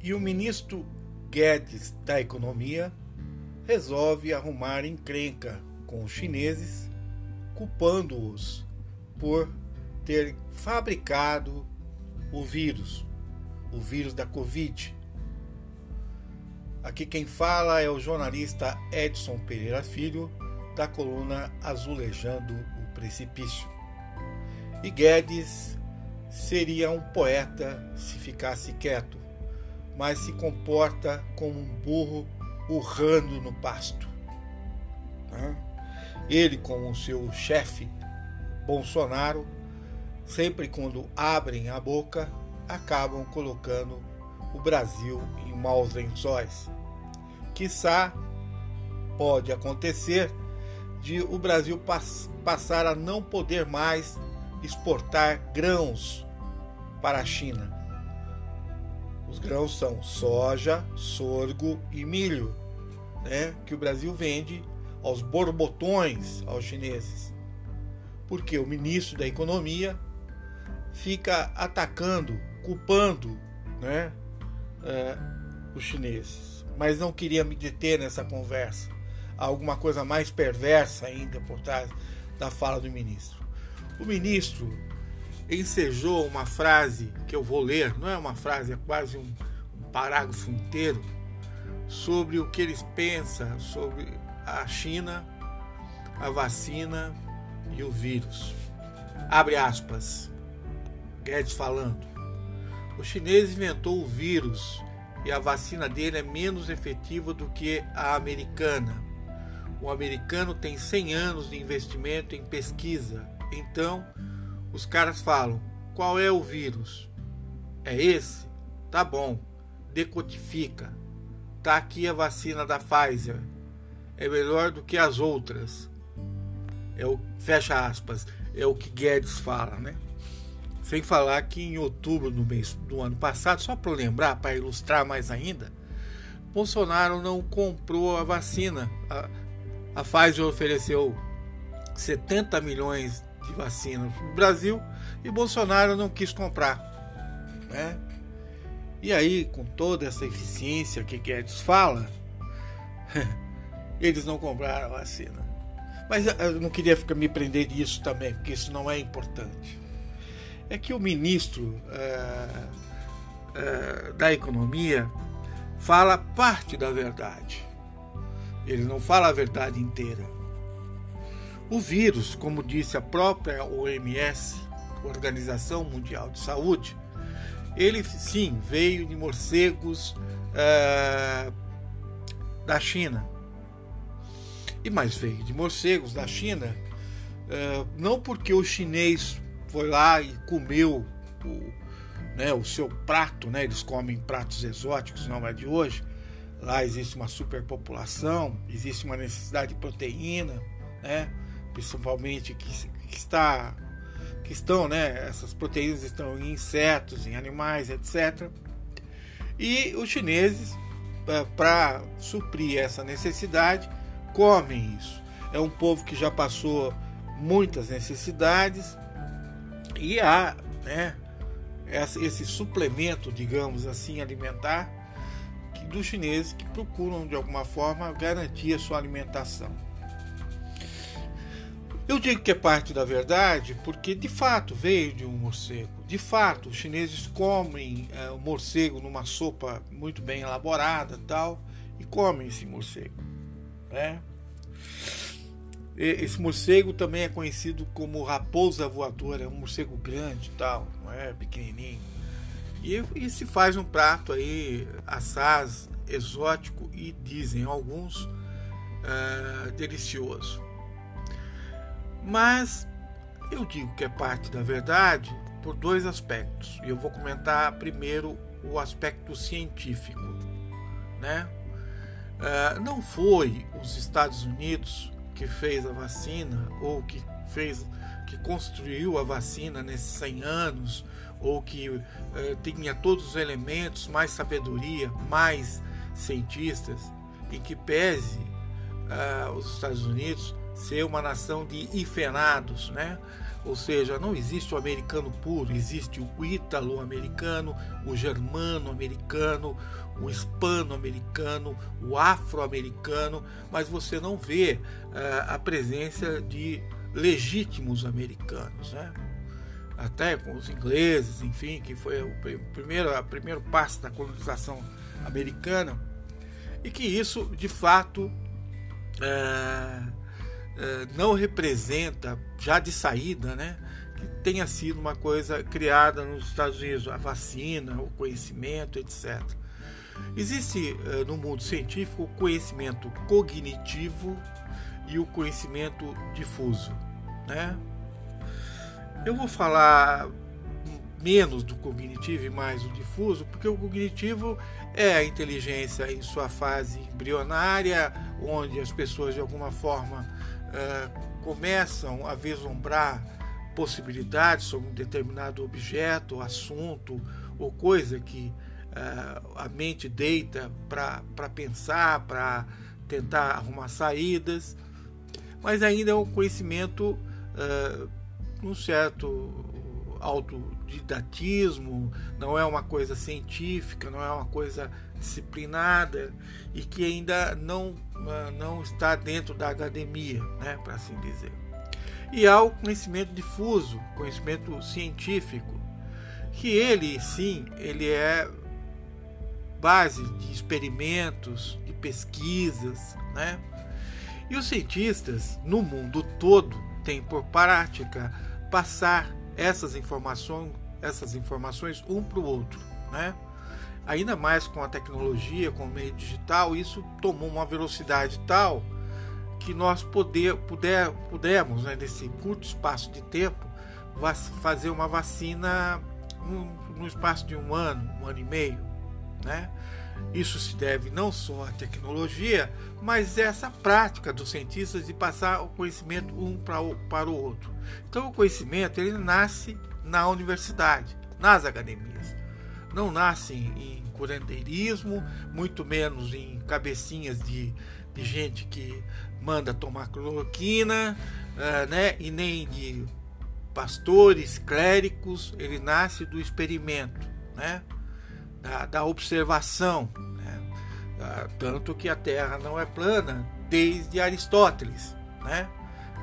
E o ministro Guedes da Economia resolve arrumar encrenca com os chineses, culpando-os por ter fabricado o vírus, o vírus da Covid. Aqui quem fala é o jornalista Edson Pereira Filho, da coluna Azulejando o Precipício. E Guedes seria um poeta se ficasse quieto mas se comporta como um burro urrando no pasto. Ele, como o seu chefe, Bolsonaro, sempre quando abrem a boca, acabam colocando o Brasil em maus lençóis. Quizá pode acontecer de o Brasil pass passar a não poder mais exportar grãos para a China os grãos são soja, sorgo e milho, né, que o Brasil vende aos borbotões aos chineses. Porque o ministro da Economia fica atacando, culpando né, é, os chineses. Mas não queria me deter nessa conversa. Há alguma coisa mais perversa ainda por trás da fala do ministro. O ministro ensejou uma frase que eu vou ler, não é uma frase, é quase um, um parágrafo inteiro, sobre o que eles pensam sobre a China, a vacina e o vírus. Abre aspas. Guedes falando. O chinês inventou o vírus e a vacina dele é menos efetiva do que a americana. O americano tem 100 anos de investimento em pesquisa. Então, os caras falam: qual é o vírus? É esse? Tá bom. Decodifica. Tá aqui a vacina da Pfizer. É melhor do que as outras. É o fecha aspas. É o que Guedes fala, né? Sem falar que em outubro do mês do ano passado, só para lembrar, para ilustrar mais ainda, Bolsonaro não comprou a vacina. A, a Pfizer ofereceu 70 milhões de vacina no Brasil e Bolsonaro não quis comprar. Né? E aí, com toda essa eficiência que Guedes fala, eles não compraram a vacina. Mas eu não queria ficar me prender disso também, porque isso não é importante. É que o ministro é, é, da Economia fala parte da verdade. Ele não fala a verdade inteira. O vírus, como disse a própria OMS, Organização Mundial de Saúde, ele sim veio de morcegos uh, da China. E mais veio de morcegos da China, uh, não porque o chinês foi lá e comeu o, né, o seu prato, né, eles comem pratos exóticos, não é de hoje. Lá existe uma superpopulação, existe uma necessidade de proteína, né? Principalmente que, que está que estão, né, essas proteínas estão em insetos, em animais, etc. E os chineses, é, para suprir essa necessidade, comem isso. É um povo que já passou muitas necessidades e há, né, esse suplemento, digamos assim, alimentar dos chineses que procuram de alguma forma garantir a sua alimentação. Eu digo que é parte da verdade porque de fato veio de um morcego. De fato, os chineses comem é, o morcego numa sopa muito bem elaborada tal e comem esse morcego. Né? Esse morcego também é conhecido como raposa voadora, é um morcego grande tal, não é pequenininho. E, e se faz um prato aí assaz exótico e dizem alguns uh, delicioso. Mas eu digo que é parte da verdade por dois aspectos. E eu vou comentar primeiro o aspecto científico. Né? Uh, não foi os Estados Unidos que fez a vacina ou que fez que construiu a vacina nesses 100 anos ou que uh, tinha todos os elementos, mais sabedoria, mais cientistas, em que pese uh, os Estados Unidos ser uma nação de ifenados, né? Ou seja, não existe o americano puro, existe o ítalo-americano, o germano-americano, o hispano-americano, o afro-americano, mas você não vê uh, a presença de legítimos americanos, né? Até com os ingleses, enfim, que foi o primeiro, o primeiro passo da colonização americana, e que isso, de fato, uh, não representa, já de saída, né? que tenha sido uma coisa criada nos Estados Unidos, a vacina, o conhecimento, etc. Existe uh, no mundo científico o conhecimento cognitivo e o conhecimento difuso. Né? Eu vou falar menos do cognitivo e mais do difuso, porque o cognitivo é a inteligência em sua fase embrionária, onde as pessoas de alguma forma uh, começam a vislumbrar possibilidades sobre um determinado objeto, assunto ou coisa que uh, a mente deita para pensar, para tentar arrumar saídas, mas ainda é um conhecimento uh, um certo autodidatismo, não é uma coisa científica, não é uma coisa disciplinada e que ainda não, uh, não está dentro da academia, né, para assim dizer. E há o conhecimento difuso, conhecimento científico, que ele sim, ele é base de experimentos, de pesquisas, né? E os cientistas no mundo todo têm por prática passar essas informações, essas informações um para o outro, né? Ainda mais com a tecnologia, com o meio digital, isso tomou uma velocidade tal que nós poder, puder, pudemos, né, nesse curto espaço de tempo, fazer uma vacina no, no espaço de um ano, um ano e meio, né? Isso se deve não só à tecnologia, mas essa prática dos cientistas de passar o conhecimento um para o, outro. Então, o conhecimento ele nasce na universidade, nas academias. Não nasce em, em curandeirismo, muito menos em cabecinhas de, de gente que manda tomar cloroquina, uh, né? e nem de pastores, clérigos. Ele nasce do experimento. Né? Da, da observação. Né? Ah, tanto que a Terra não é plana desde Aristóteles. Né?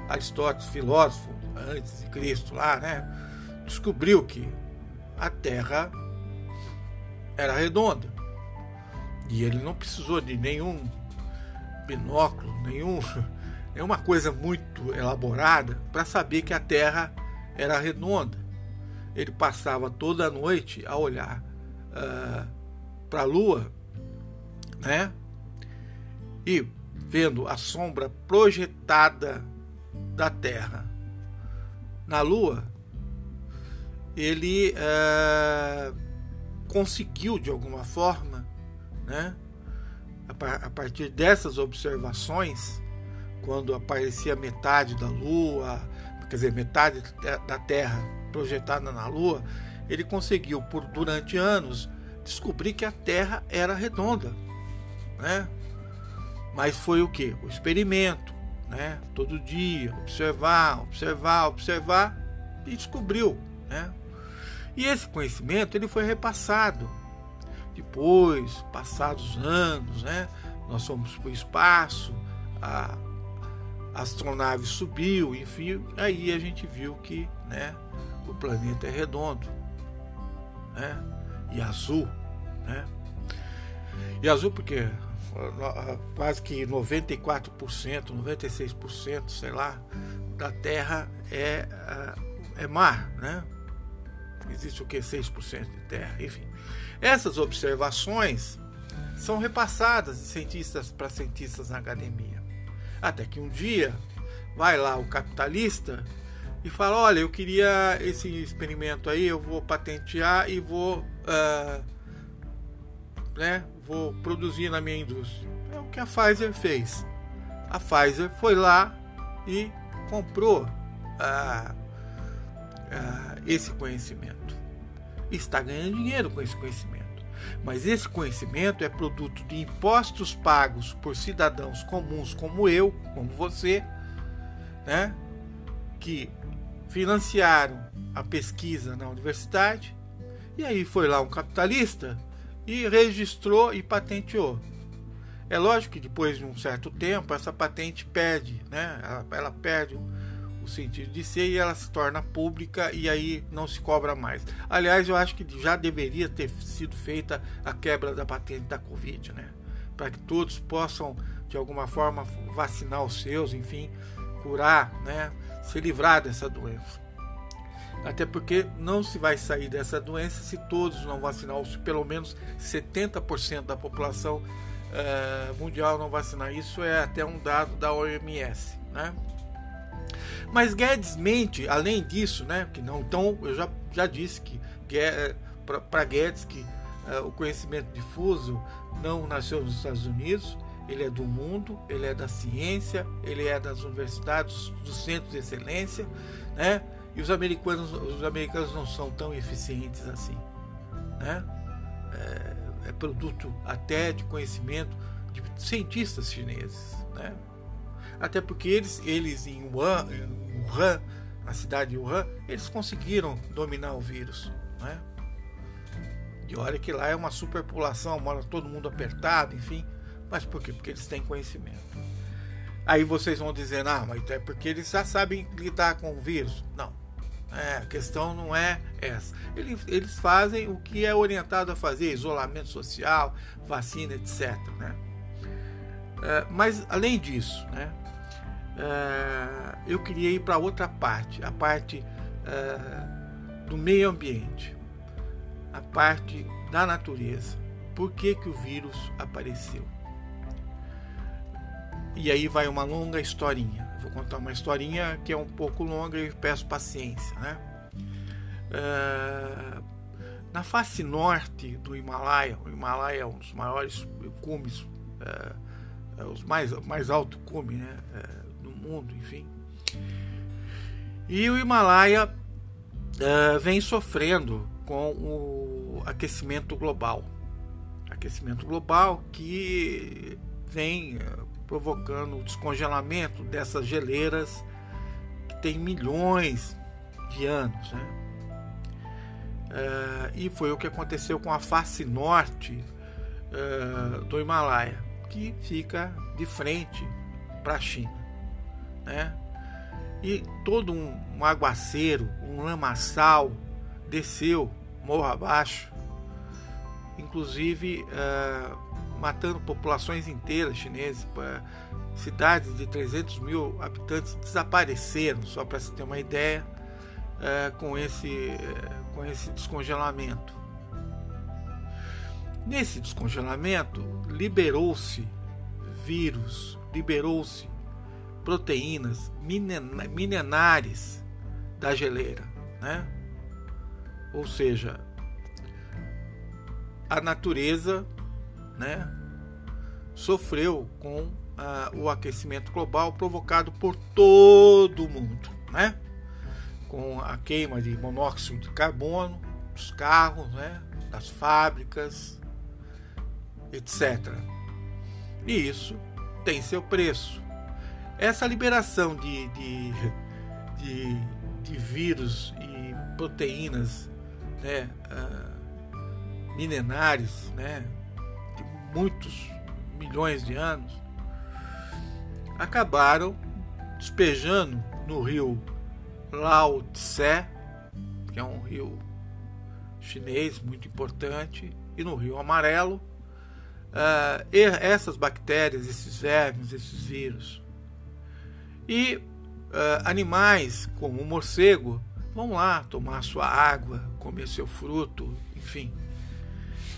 Aristóteles, filósofo, antes de Cristo, lá, né? descobriu que a Terra era redonda. E ele não precisou de nenhum binóculo, nenhum, nenhuma coisa muito elaborada para saber que a Terra era redonda. Ele passava toda a noite a olhar uh, ah, para a Lua, né? E vendo a sombra projetada da Terra na Lua, ele uh, conseguiu de alguma forma, né? A partir dessas observações, quando aparecia metade da Lua, quer dizer, metade da Terra projetada na Lua, ele conseguiu por durante anos descobrir que a Terra era redonda, né? Mas foi o que? O experimento, né? Todo dia, observar, observar, observar e descobriu, né? E esse conhecimento ele foi repassado. Depois, passados anos, né? Nós fomos para o espaço, a astronave subiu, enfim, aí a gente viu que, né? O planeta é redondo né? e azul. Né? E azul porque quase que 94%, 96%, sei lá, da Terra é, é mar, né? Existe o que? 6% de terra, enfim. Essas observações são repassadas de cientistas para cientistas na academia. Até que um dia vai lá o capitalista e fala: olha, eu queria esse experimento aí, eu vou patentear e vou, uh, né, vou produzir na minha indústria. É o que a Pfizer fez. A Pfizer foi lá e comprou uh, uh, esse conhecimento. Está ganhando dinheiro com esse conhecimento. Mas esse conhecimento é produto de impostos pagos por cidadãos comuns como eu, como você, né, que financiaram a pesquisa na universidade, e aí foi lá um capitalista e registrou e patenteou. É lógico que depois de um certo tempo essa patente perde, né? ela, ela perde o sentido de ser e ela se torna pública e aí não se cobra mais. Aliás, eu acho que já deveria ter sido feita a quebra da patente da Covid, né? Para que todos possam, de alguma forma, vacinar os seus, enfim, curar, né? Se livrar dessa doença. Até porque não se vai sair dessa doença se todos não vacinar, ou se pelo menos 70% da população uh, mundial não vacinar. Isso é até um dado da OMS, né? Mas Guedes mente, além disso, né? Que não, então eu já, já disse que eh, para Guedes que uh, o conhecimento difuso não nasceu nos Estados Unidos, ele é do mundo, ele é da ciência, ele é das universidades, dos centros de excelência, né? E os americanos, os americanos não são tão eficientes assim, né? É, é produto até de conhecimento de cientistas chineses, né? Até porque eles, eles em Wuhan, em Wuhan, na cidade de Wuhan, eles conseguiram dominar o vírus. Né? E olha que lá é uma superpopulação, mora todo mundo apertado, enfim. Mas por quê? Porque eles têm conhecimento. Aí vocês vão dizer, ah, mas é porque eles já sabem lidar com o vírus. Não. É, a questão não é essa. Eles, eles fazem o que é orientado a fazer, isolamento social, vacina, etc. Né? É, mas além disso, né, é, eu queria ir para outra parte, a parte é, do meio ambiente, a parte da natureza. Por que, que o vírus apareceu? E aí vai uma longa historinha. Vou contar uma historinha que é um pouco longa e peço paciência. Né? É, na face norte do Himalaia, o Himalaia é um dos maiores cumes, é, é os mais, mais alto cume né, no mundo, enfim. E o Himalaia vem sofrendo com o aquecimento global. Aquecimento global que vem provocando o descongelamento dessas geleiras que tem milhões de anos. Né? Uh, e foi o que aconteceu com a face norte uh, do Himalaia, que fica de frente para a China. Né? E todo um, um aguaceiro, um lamaçal desceu morro abaixo, inclusive uh, matando populações inteiras chinesas. Cidades de 300 mil habitantes desapareceram, só para se ter uma ideia, é, com, esse, com esse descongelamento. Nesse descongelamento, liberou-se vírus, liberou-se proteínas milenares da geleira, né? Ou seja, a natureza né, sofreu com ah, o aquecimento global provocado por todo o mundo, né? com a queima de monóxido de carbono dos carros, né? das fábricas, etc. E isso tem seu preço. Essa liberação de, de, de, de vírus e proteínas né, uh, milenares, né, muitos milhões de anos, acabaram despejando no rio Lao Tse, que é um rio chinês muito importante, e no rio Amarelo, uh, essas bactérias, esses vermes, esses vírus. E uh, animais como o morcego vão lá tomar sua água, comer seu fruto, enfim,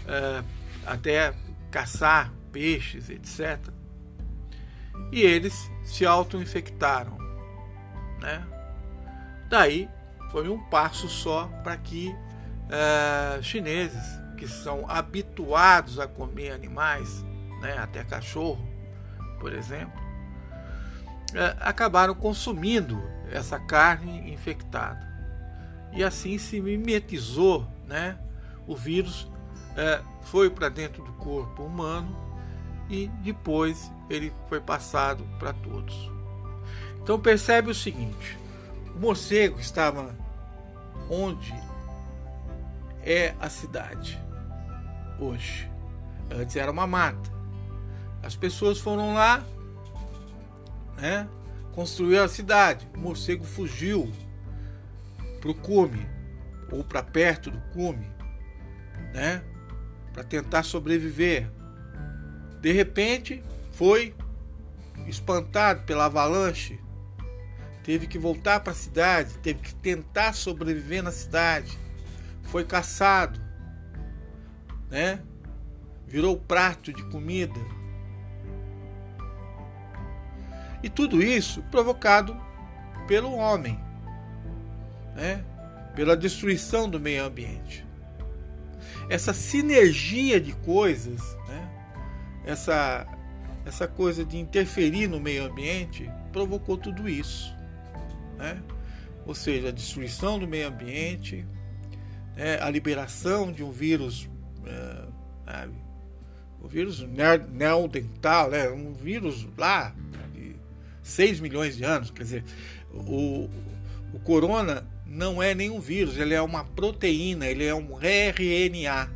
uh, até caçar peixes, etc. E eles se auto-infectaram. Né? Daí foi um passo só para que uh, chineses que são habituados a comer animais, né, até cachorro, por exemplo, uh, acabaram consumindo essa carne infectada. E assim se mimetizou né, o vírus é, foi para dentro do corpo humano e depois ele foi passado para todos. Então percebe o seguinte: o morcego estava onde é a cidade hoje. Antes era uma mata. As pessoas foram lá, né? Construir a cidade. O morcego fugiu para o cume ou para perto do cume, né? Para tentar sobreviver. De repente, foi espantado pela avalanche, teve que voltar para a cidade, teve que tentar sobreviver na cidade, foi caçado, né? Virou prato de comida. E tudo isso provocado pelo homem, né? pela destruição do meio ambiente. Essa sinergia de coisas, né? essa, essa coisa de interferir no meio ambiente, provocou tudo isso. Né? Ou seja, a destruição do meio ambiente, né? a liberação de um vírus, é, o vírus neodental, né? um vírus lá 6 milhões de anos. Quer dizer, o, o corona não é nenhum vírus, ele é uma proteína, ele é um RNA.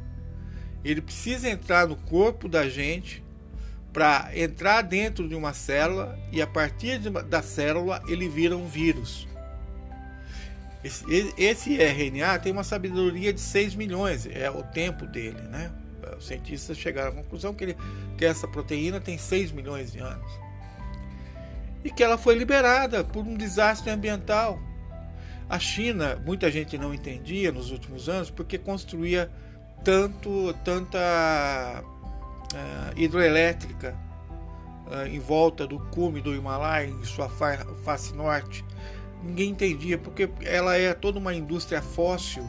Ele precisa entrar no corpo da gente para entrar dentro de uma célula e a partir de, da célula ele vira um vírus. Esse, esse, RNA tem uma sabedoria de 6 milhões, é o tempo dele, né? Os cientistas chegaram à conclusão que, ele, que essa proteína tem 6 milhões de anos e que ela foi liberada por um desastre ambiental. A China, muita gente não entendia nos últimos anos porque construía tanto tanta uh, hidroelétrica uh, em volta do cume do Himalaia, em sua fa face norte. Ninguém entendia porque ela é toda uma indústria fóssil,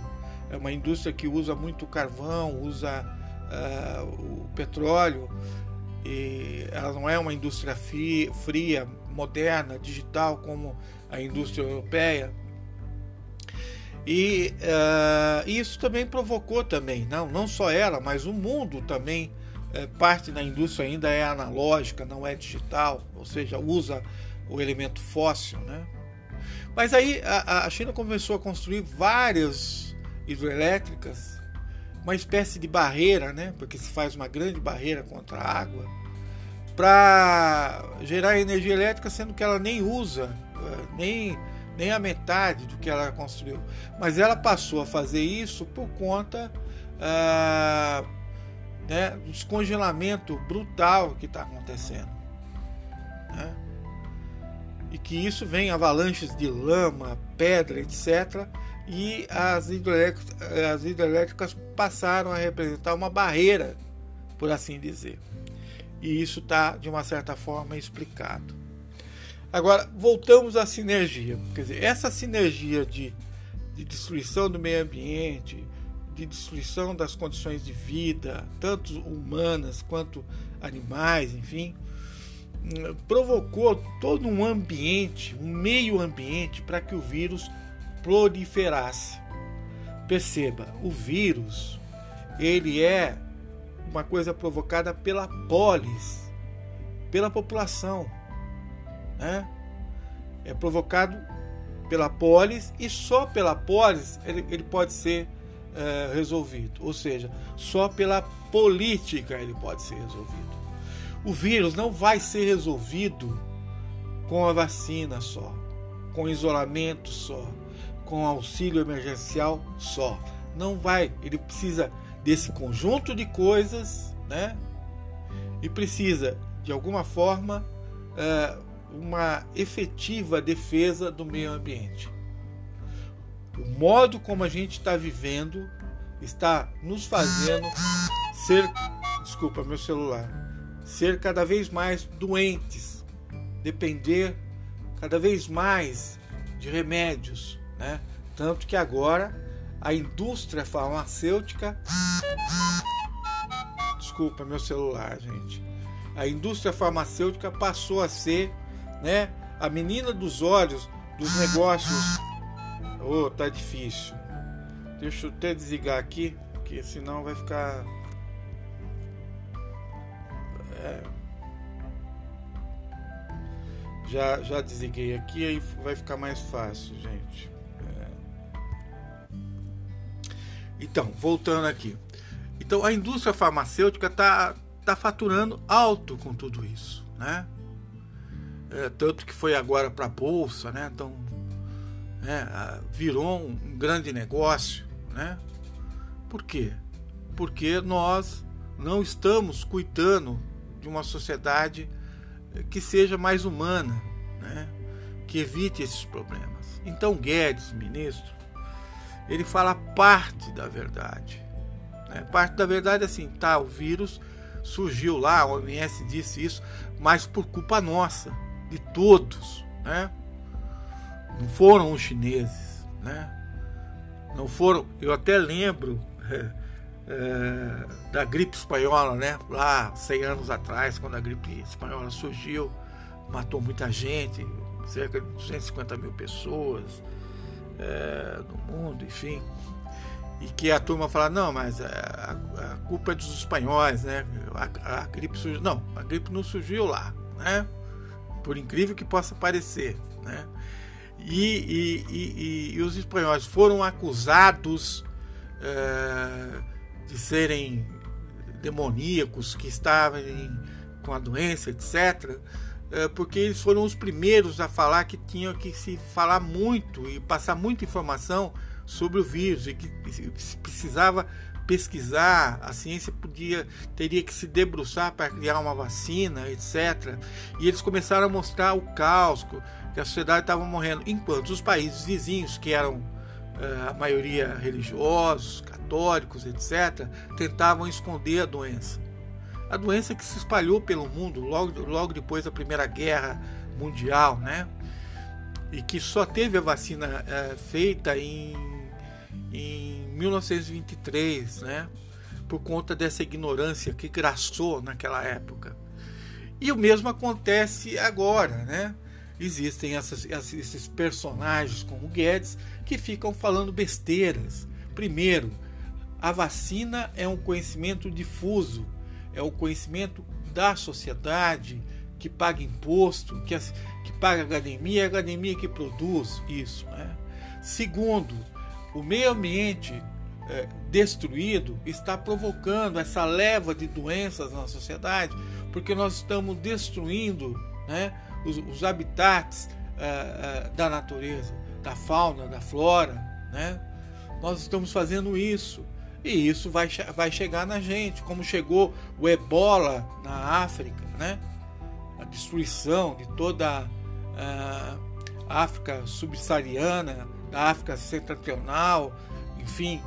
é uma indústria que usa muito carvão, usa uh, o petróleo, e ela não é uma indústria fria, moderna, digital como a indústria europeia. E uh, isso também provocou também, não, não só ela, mas o mundo também, uh, parte da indústria ainda é analógica, não é digital, ou seja, usa o elemento fóssil. Né? Mas aí a, a China começou a construir várias hidrelétricas, uma espécie de barreira, né? porque se faz uma grande barreira contra a água, para gerar energia elétrica, sendo que ela nem usa eh, nem, nem a metade do que ela construiu. Mas ela passou a fazer isso por conta ah, né, do descongelamento brutal que está acontecendo. Né? E que isso vem avalanches de lama, pedra, etc. E as hidrelétricas, as hidrelétricas passaram a representar uma barreira, por assim dizer. E isso está, de uma certa forma, explicado. Agora, voltamos à sinergia. Quer dizer, essa sinergia de, de destruição do meio ambiente, de destruição das condições de vida, tanto humanas quanto animais, enfim, provocou todo um ambiente, um meio ambiente para que o vírus proliferasse. Perceba, o vírus, ele é uma coisa provocada pela polis, pela população. Né? É provocado pela polis e só pela polis ele, ele pode ser é, resolvido. Ou seja, só pela política ele pode ser resolvido. O vírus não vai ser resolvido com a vacina só, com isolamento só, com auxílio emergencial só. Não vai, ele precisa desse conjunto de coisas, né? E precisa, de alguma forma, é, uma efetiva defesa do meio ambiente. O modo como a gente está vivendo está nos fazendo ser, desculpa meu celular, ser cada vez mais doentes, depender cada vez mais de remédios, né? Tanto que agora a indústria farmacêutica. Desculpa meu celular, gente. A indústria farmacêutica passou a ser, né, a menina dos olhos dos negócios. Oh, tá difícil. Deixa eu até desligar aqui, porque senão vai ficar. É... Já, já desliguei aqui, aí vai ficar mais fácil, gente. É. Então, voltando aqui. Então, a indústria farmacêutica está tá faturando alto com tudo isso, né? É, tanto que foi agora para a bolsa, né? Então, é, virou um, grande negócio, né? Por quê? Porque nós não estamos cuidando de uma sociedade que seja mais humana, né? que evite esses problemas. Então Guedes, ministro, ele fala parte da verdade. Né? Parte da verdade é assim, tá, o vírus surgiu lá, a OMS disse isso, mas por culpa nossa, de todos, né? Não foram os chineses, né? Não foram. Eu até lembro é, é, da gripe espanhola, né? Lá 100 anos atrás, quando a gripe espanhola surgiu, matou muita gente, cerca de 250 mil pessoas é, no mundo, enfim. E que a turma fala, não, mas a, a culpa é dos espanhóis, né? A, a, gripe surgiu. Não, a gripe não surgiu lá, né? Por incrível que possa parecer, né? E, e, e, e os espanhóis foram acusados é, de serem demoníacos, que estavam com a doença, etc., é, porque eles foram os primeiros a falar que tinham que se falar muito e passar muita informação sobre o vírus e que precisava pesquisar, a ciência podia teria que se debruçar para criar uma vacina, etc. E eles começaram a mostrar o caos que a sociedade estava morrendo, enquanto os países vizinhos, que eram é, a maioria religiosos, católicos, etc., tentavam esconder a doença. A doença que se espalhou pelo mundo logo, logo depois da Primeira Guerra Mundial, né? E que só teve a vacina é, feita em, em 1923, né? Por conta dessa ignorância que graçou naquela época. E o mesmo acontece agora, né? Existem essas, esses personagens como Guedes que ficam falando besteiras. Primeiro, a vacina é um conhecimento difuso, é o conhecimento da sociedade que paga imposto, que, que paga academia, é a academia que produz isso. Né? Segundo, o meio ambiente é, destruído está provocando essa leva de doenças na sociedade, porque nós estamos destruindo né, os, os habitats é, é, da natureza, da fauna, da flora. Né? Nós estamos fazendo isso. E isso vai, vai chegar na gente, como chegou o ebola na África, né? a destruição de toda a África subsaariana, da África setentrional, enfim,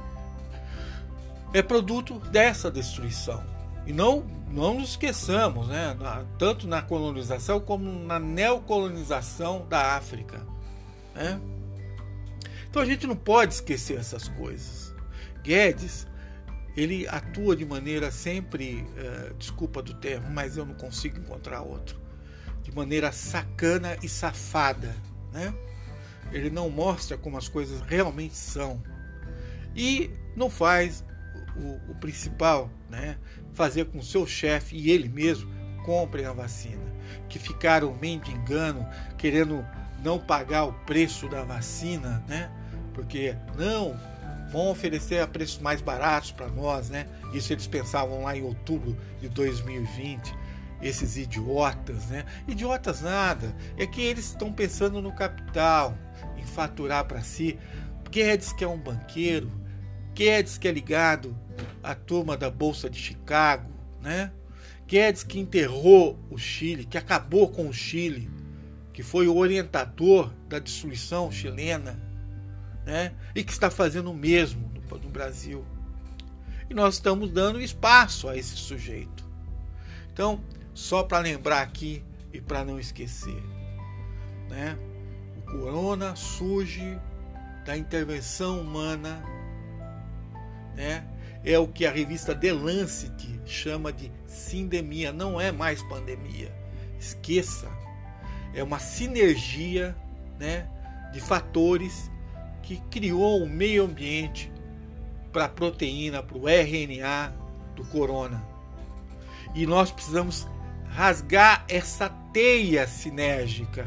é produto dessa destruição. E não, não nos esqueçamos, né? tanto na colonização como na neocolonização da África. Né? Então a gente não pode esquecer essas coisas. Guedes ele atua de maneira sempre, uh, desculpa do termo, mas eu não consigo encontrar outro, de maneira sacana e safada, né? Ele não mostra como as coisas realmente são e não faz o, o principal, né? Fazer com seu chefe e ele mesmo comprem a vacina, que ficaram mendigando, querendo não pagar o preço da vacina, né? Porque não vão oferecer a preços mais baratos para nós, né? Isso eles pensavam lá em outubro de 2020. Esses idiotas, né? Idiotas nada. É que eles estão pensando no capital, faturar para si. Guedes que é um banqueiro, Guedes que é ligado à turma da Bolsa de Chicago, né? Guedes que enterrou o Chile, que acabou com o Chile, que foi o orientador da destruição chilena né? e que está fazendo o mesmo no, no Brasil. E nós estamos dando espaço a esse sujeito. Então, só para lembrar aqui e para não esquecer, né? O corona surge da intervenção humana, né? é o que a revista The Lancet chama de sindemia, não é mais pandemia. Esqueça, é uma sinergia né, de fatores que criou um meio ambiente para a proteína, para o RNA do corona. E nós precisamos rasgar essa teia sinérgica,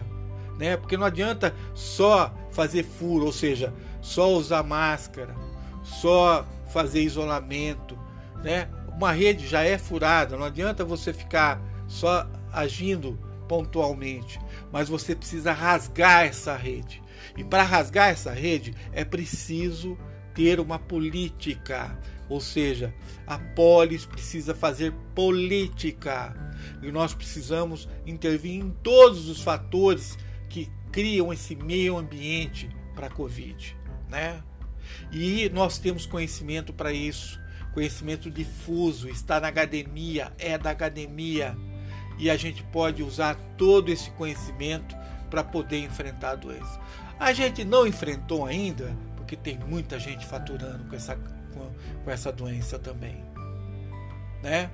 né? Porque não adianta só fazer furo, ou seja, só usar máscara, só fazer isolamento, né? Uma rede já é furada, não adianta você ficar só agindo pontualmente, mas você precisa rasgar essa rede. E para rasgar essa rede é preciso ter uma política, ou seja, a polis precisa fazer política. E nós precisamos intervir em todos os fatores criam esse meio ambiente para a Covid, né? E nós temos conhecimento para isso, conhecimento difuso, está na academia, é da academia, e a gente pode usar todo esse conhecimento para poder enfrentar a doença. A gente não enfrentou ainda, porque tem muita gente faturando com essa, com, com essa doença também, né?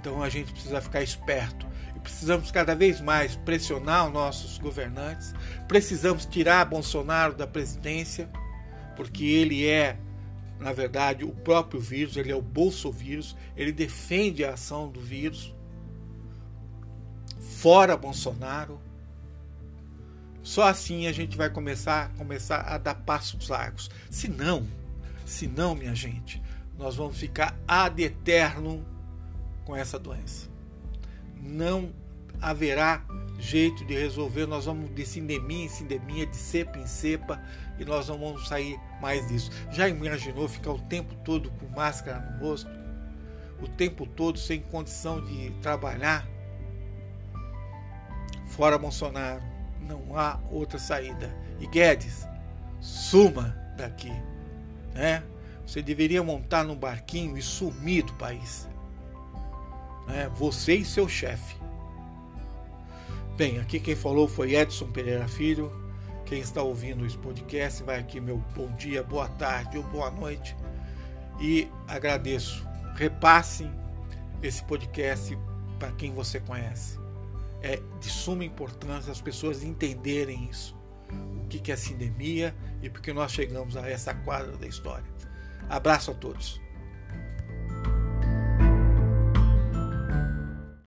Então a gente precisa ficar esperto e precisamos cada vez mais pressionar os nossos governantes. Precisamos tirar Bolsonaro da presidência, porque ele é, na verdade, o próprio vírus, ele é o bolsovírus, ele defende a ação do vírus. Fora Bolsonaro. Só assim a gente vai começar, começar a dar passos largos. Se não, se não, minha gente, nós vamos ficar ad eterno com essa doença. Não haverá jeito de resolver, nós vamos de sindemia em sindemia, de cepa em cepa, e nós não vamos sair mais disso. Já imaginou ficar o tempo todo com máscara no rosto? O tempo todo sem condição de trabalhar? Fora Bolsonaro, não há outra saída. E Guedes, suma daqui. Né? Você deveria montar num barquinho e sumir do país. Né? Você e seu chefe. Bem, aqui quem falou foi Edson Pereira Filho. Quem está ouvindo esse podcast, vai aqui meu bom dia, boa tarde ou boa noite. E agradeço. Repassem esse podcast para quem você conhece. É de suma importância as pessoas entenderem isso. O que é sindemia e porque nós chegamos a essa quadra da história. Abraço a todos.